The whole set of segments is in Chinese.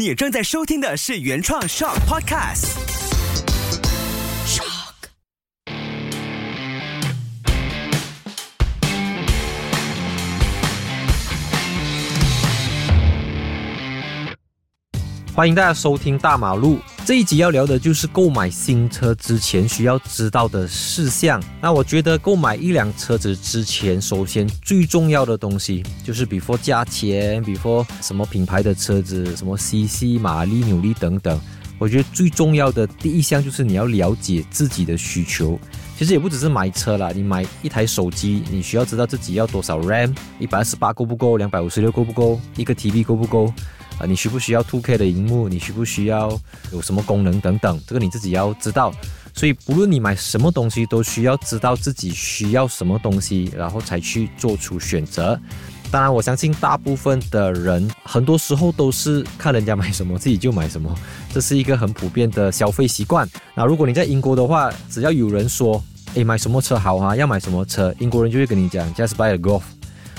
你正在收听的是原创 Shock Podcast。Shock。欢迎大家收听大马路这一集要聊的就是购买新车之前需要知道的事项。那我觉得购买一辆车子之前，首先最重要的东西就是 before 价钱，before 什么品牌的车子，什么 CC 马力、扭力等等。我觉得最重要的第一项就是你要了解自己的需求。其实也不只是买车啦，你买一台手机，你需要知道自己要多少 RAM，一百二十八够不够？两百五十六够不够？一个 TB 够不够？啊，你需不需要 2K 的荧幕？你需不需要有什么功能等等？这个你自己要知道。所以，不论你买什么东西，都需要知道自己需要什么东西，然后才去做出选择。当然，我相信大部分的人，很多时候都是看人家买什么，自己就买什么，这是一个很普遍的消费习惯。那如果你在英国的话，只要有人说，诶，买什么车好啊？要买什么车？英国人就会跟你讲，just buy a Golf。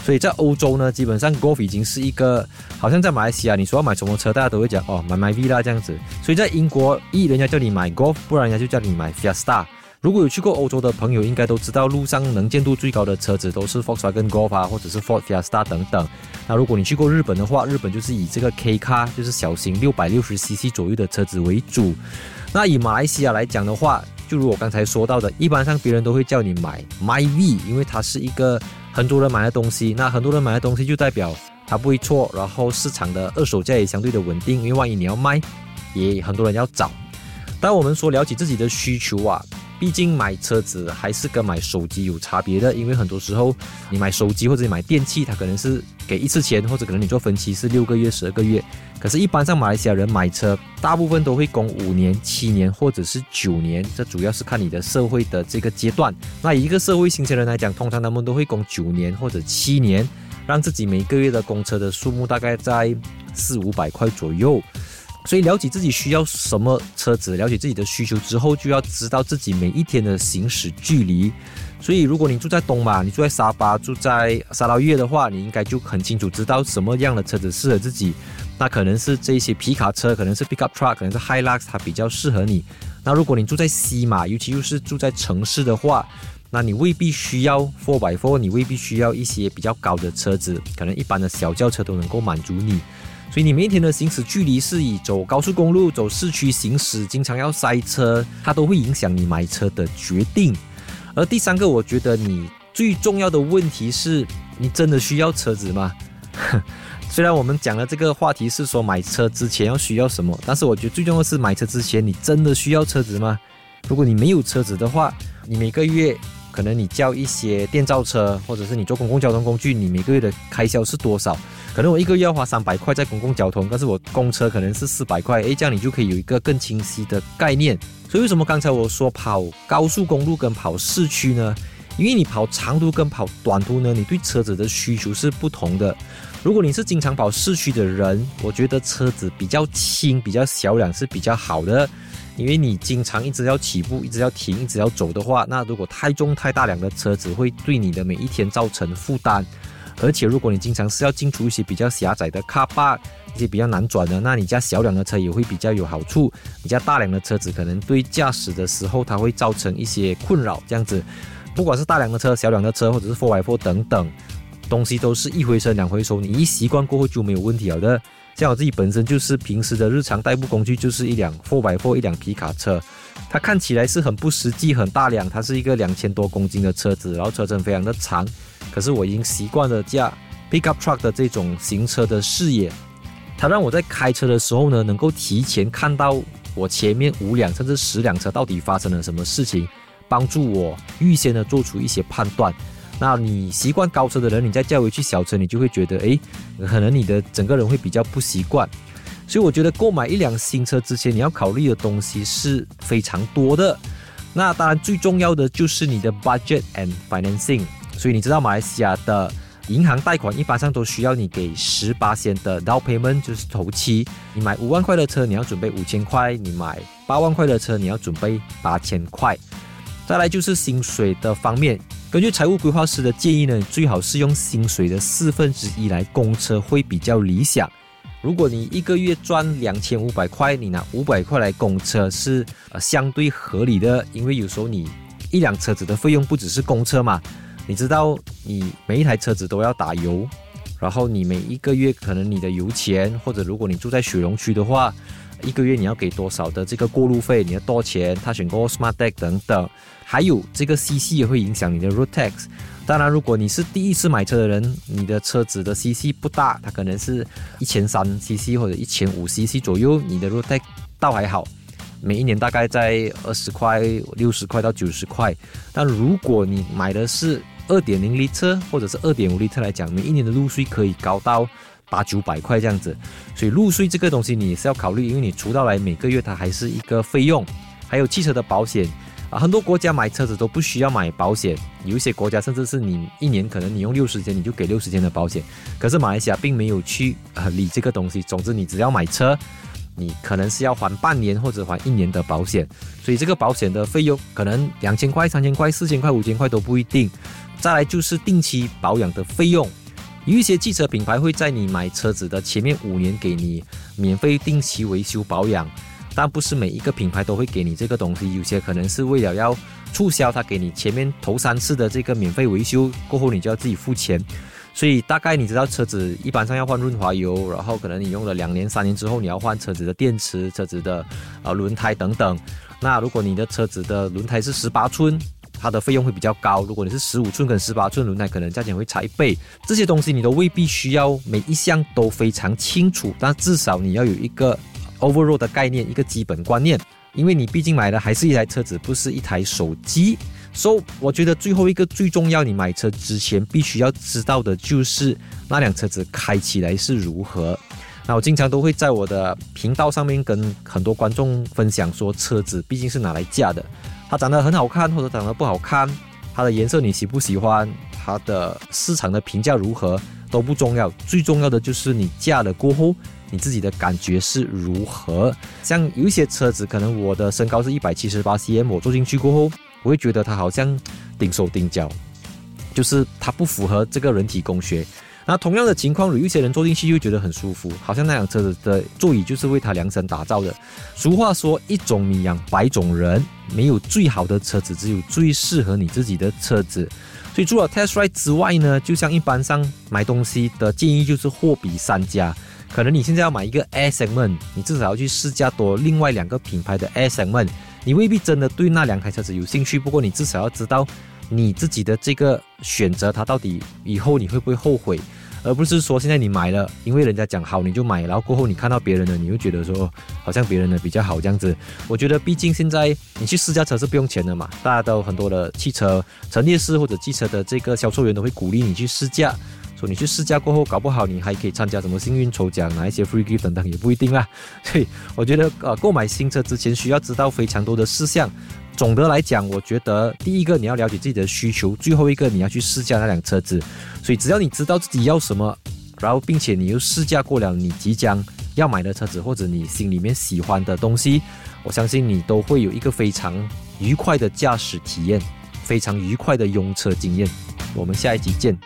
所以在欧洲呢，基本上 Golf 已经是一个，好像在马来西亚，你说要买什么车，大家都会讲哦，买买 V 啦这样子。所以在英国，一人家叫你买 Golf，不然人家就叫你买 Fiesta。如果有去过欧洲的朋友，应该都知道路上能见度最高的车子都是 Volkswagen Golf 啊，或者是 Ford Fiesta 等等。那如果你去过日本的话，日本就是以这个 K Car，就是小型六百六十 CC 左右的车子为主。那以马来西亚来讲的话，就如我刚才说到的，一般上别人都会叫你买 My V，因为它是一个。很多人买的东西，那很多人买的东西就代表它不会错，然后市场的二手价也相对的稳定，因为万一你要卖，也很多人要找。当我们说了解自己的需求啊。毕竟买车子还是跟买手机有差别的，因为很多时候你买手机或者你买电器，它可能是给一次钱，或者可能你做分期是六个月、十二个月。可是，一般上马来西亚人买车，大部分都会供五年、七年或者是九年，这主要是看你的社会的这个阶段。那一个社会新鲜人来讲，通常他们都会供九年或者七年，让自己每个月的供车的数目大概在四五百块左右。所以了解自己需要什么车子，了解自己的需求之后，就要知道自己每一天的行驶距离。所以，如果你住在东马，你住在沙巴，住在沙捞越的话，你应该就很清楚知道什么样的车子适合自己。那可能是这些皮卡车，可能是 pickup truck，可能是 high lux，它比较适合你。那如果你住在西马，尤其又是住在城市的话，那你未必需要 four by four，你未必需要一些比较高的车子，可能一般的小轿车都能够满足你。所以你每一天的行驶距离是以走高速公路、走市区行驶，经常要塞车，它都会影响你买车的决定。而第三个，我觉得你最重要的问题是你真的需要车子吗？虽然我们讲的这个话题是说买车之前要需要什么，但是我觉得最重要的是买车之前你真的需要车子吗？如果你没有车子的话，你每个月可能你叫一些电召车，或者是你坐公共交通工具，你每个月的开销是多少？可能我一个月要花三百块在公共交通，但是我公车可能是四百块，诶，这样你就可以有一个更清晰的概念。所以为什么刚才我说跑高速公路跟跑市区呢？因为你跑长途跟跑短途呢，你对车子的需求是不同的。如果你是经常跑市区的人，我觉得车子比较轻、比较小两是比较好的，因为你经常一直要起步、一直要停、一直要走的话，那如果太重太大两的车子会对你的每一天造成负担。而且，如果你经常是要进出一些比较狭窄的卡坝，一些比较难转的，那你家小两的车也会比较有好处。你家大两的车子可能对驾驶的时候，它会造成一些困扰。这样子，不管是大梁的车、小梁的车，或者是 Four by Four 等等，东西都是一回生两回熟。你一习惯过后就没有问题了的。像我自己本身就是平时的日常代步工具，就是一辆 Four by Four 一辆皮卡车，它看起来是很不实际、很大辆，它是一个两千多公斤的车子，然后车身非常的长。可是我已经习惯了驾 pickup truck 的这种行车的视野，它让我在开车的时候呢，能够提前看到我前面五辆甚至十辆车到底发生了什么事情，帮助我预先的做出一些判断。那你习惯高车的人，你再叫回去小车，你就会觉得，诶，可能你的整个人会比较不习惯。所以我觉得购买一辆新车之前，你要考虑的东西是非常多的。那当然最重要的就是你的 budget and financing。所以你知道马来西亚的银行贷款一般上都需要你给十八仙的 down payment，就是头期。你买五万块的车，你要准备五千块；你买八万块的车，你要准备八千块。再来就是薪水的方面，根据财务规划师的建议呢，最好是用薪水的四分之一来供车会比较理想。如果你一个月赚两千五百块，你拿五百块来供车是呃相对合理的，因为有时候你一辆车子的费用不只是供车嘛，你知道你每一台车子都要打油，然后你每一个月可能你的油钱，或者如果你住在雪龙区的话，一个月你要给多少的这个过路费，你要多少钱？他选过 Smart Tag 等等，还有这个 CC 也会影响你的 Road Tax。当然，如果你是第一次买车的人，你的车子的 CC 不大，它可能是一千三 CC 或者一千五 CC 左右，你的 Road Tax 倒还好，每一年大概在二十块、六十块到九十块。但如果你买的是二点零 L 车或者是二点五 L 车来讲，每一年的路税可以高到八九百块这样子。所以路税这个东西你也是要考虑，因为你除到来每个月它还是一个费用，还有汽车的保险。啊，很多国家买车子都不需要买保险，有一些国家甚至是你一年可能你用六十天你就给六十天的保险，可是马来西亚并没有去呃理这个东西。总之，你只要买车，你可能是要还半年或者还一年的保险，所以这个保险的费用可能两千块、三千块、四千块、五千块都不一定。再来就是定期保养的费用，有一些汽车品牌会在你买车子的前面五年给你免费定期维修保养。但不是每一个品牌都会给你这个东西，有些可能是为了要促销，他给你前面头三次的这个免费维修，过后你就要自己付钱。所以大概你知道车子一般上要换润滑油，然后可能你用了两年、三年之后，你要换车子的电池、车子的呃轮胎等等。那如果你的车子的轮胎是十八寸，它的费用会比较高；如果你是十五寸跟十八寸轮胎，可能价钱会差一倍。这些东西你都未必需要每一项都非常清楚，但至少你要有一个。Overall 的概念，一个基本观念，因为你毕竟买的还是一台车子，不是一台手机。所以我觉得最后一个最重要，你买车之前必须要知道的就是那辆车子开起来是如何。那我经常都会在我的频道上面跟很多观众分享说，车子毕竟是拿来驾的，它长得很好看或者长得不好看，它的颜色你喜不喜欢，它的市场的评价如何都不重要，最重要的就是你驾了过后。你自己的感觉是如何？像有一些车子，可能我的身高是一百七十八 cm，我坐进去过后，我会觉得它好像顶手顶脚，就是它不符合这个人体工学。那同样的情况，有一些人坐进去又觉得很舒服，好像那辆车子的座椅就是为它量身打造的。俗话说，一种米养百种人，没有最好的车子，只有最适合你自己的车子。所以除了 test ride 之外呢，就像一般上买东西的建议，就是货比三家。可能你现在要买一个 S segment，你至少要去试驾多另外两个品牌的 S segment，你未必真的对那两台车子有兴趣。不过你至少要知道你自己的这个选择，它到底以后你会不会后悔，而不是说现在你买了，因为人家讲好你就买，然后过后你看到别人的，你又觉得说好像别人的比较好这样子。我觉得毕竟现在你去试驾车是不用钱的嘛，大家都很多的汽车陈列师或者汽车的这个销售员都会鼓励你去试驾。说你去试驾过后，搞不好你还可以参加什么幸运抽奖，拿一些 free gift 等等，也不一定啦。所以我觉得，呃，购买新车之前需要知道非常多的事项。总的来讲，我觉得第一个你要了解自己的需求，最后一个你要去试驾那辆车子。所以只要你知道自己要什么，然后并且你又试驾过了你即将要买的车子，或者你心里面喜欢的东西，我相信你都会有一个非常愉快的驾驶体验，非常愉快的用车经验。我们下一集见。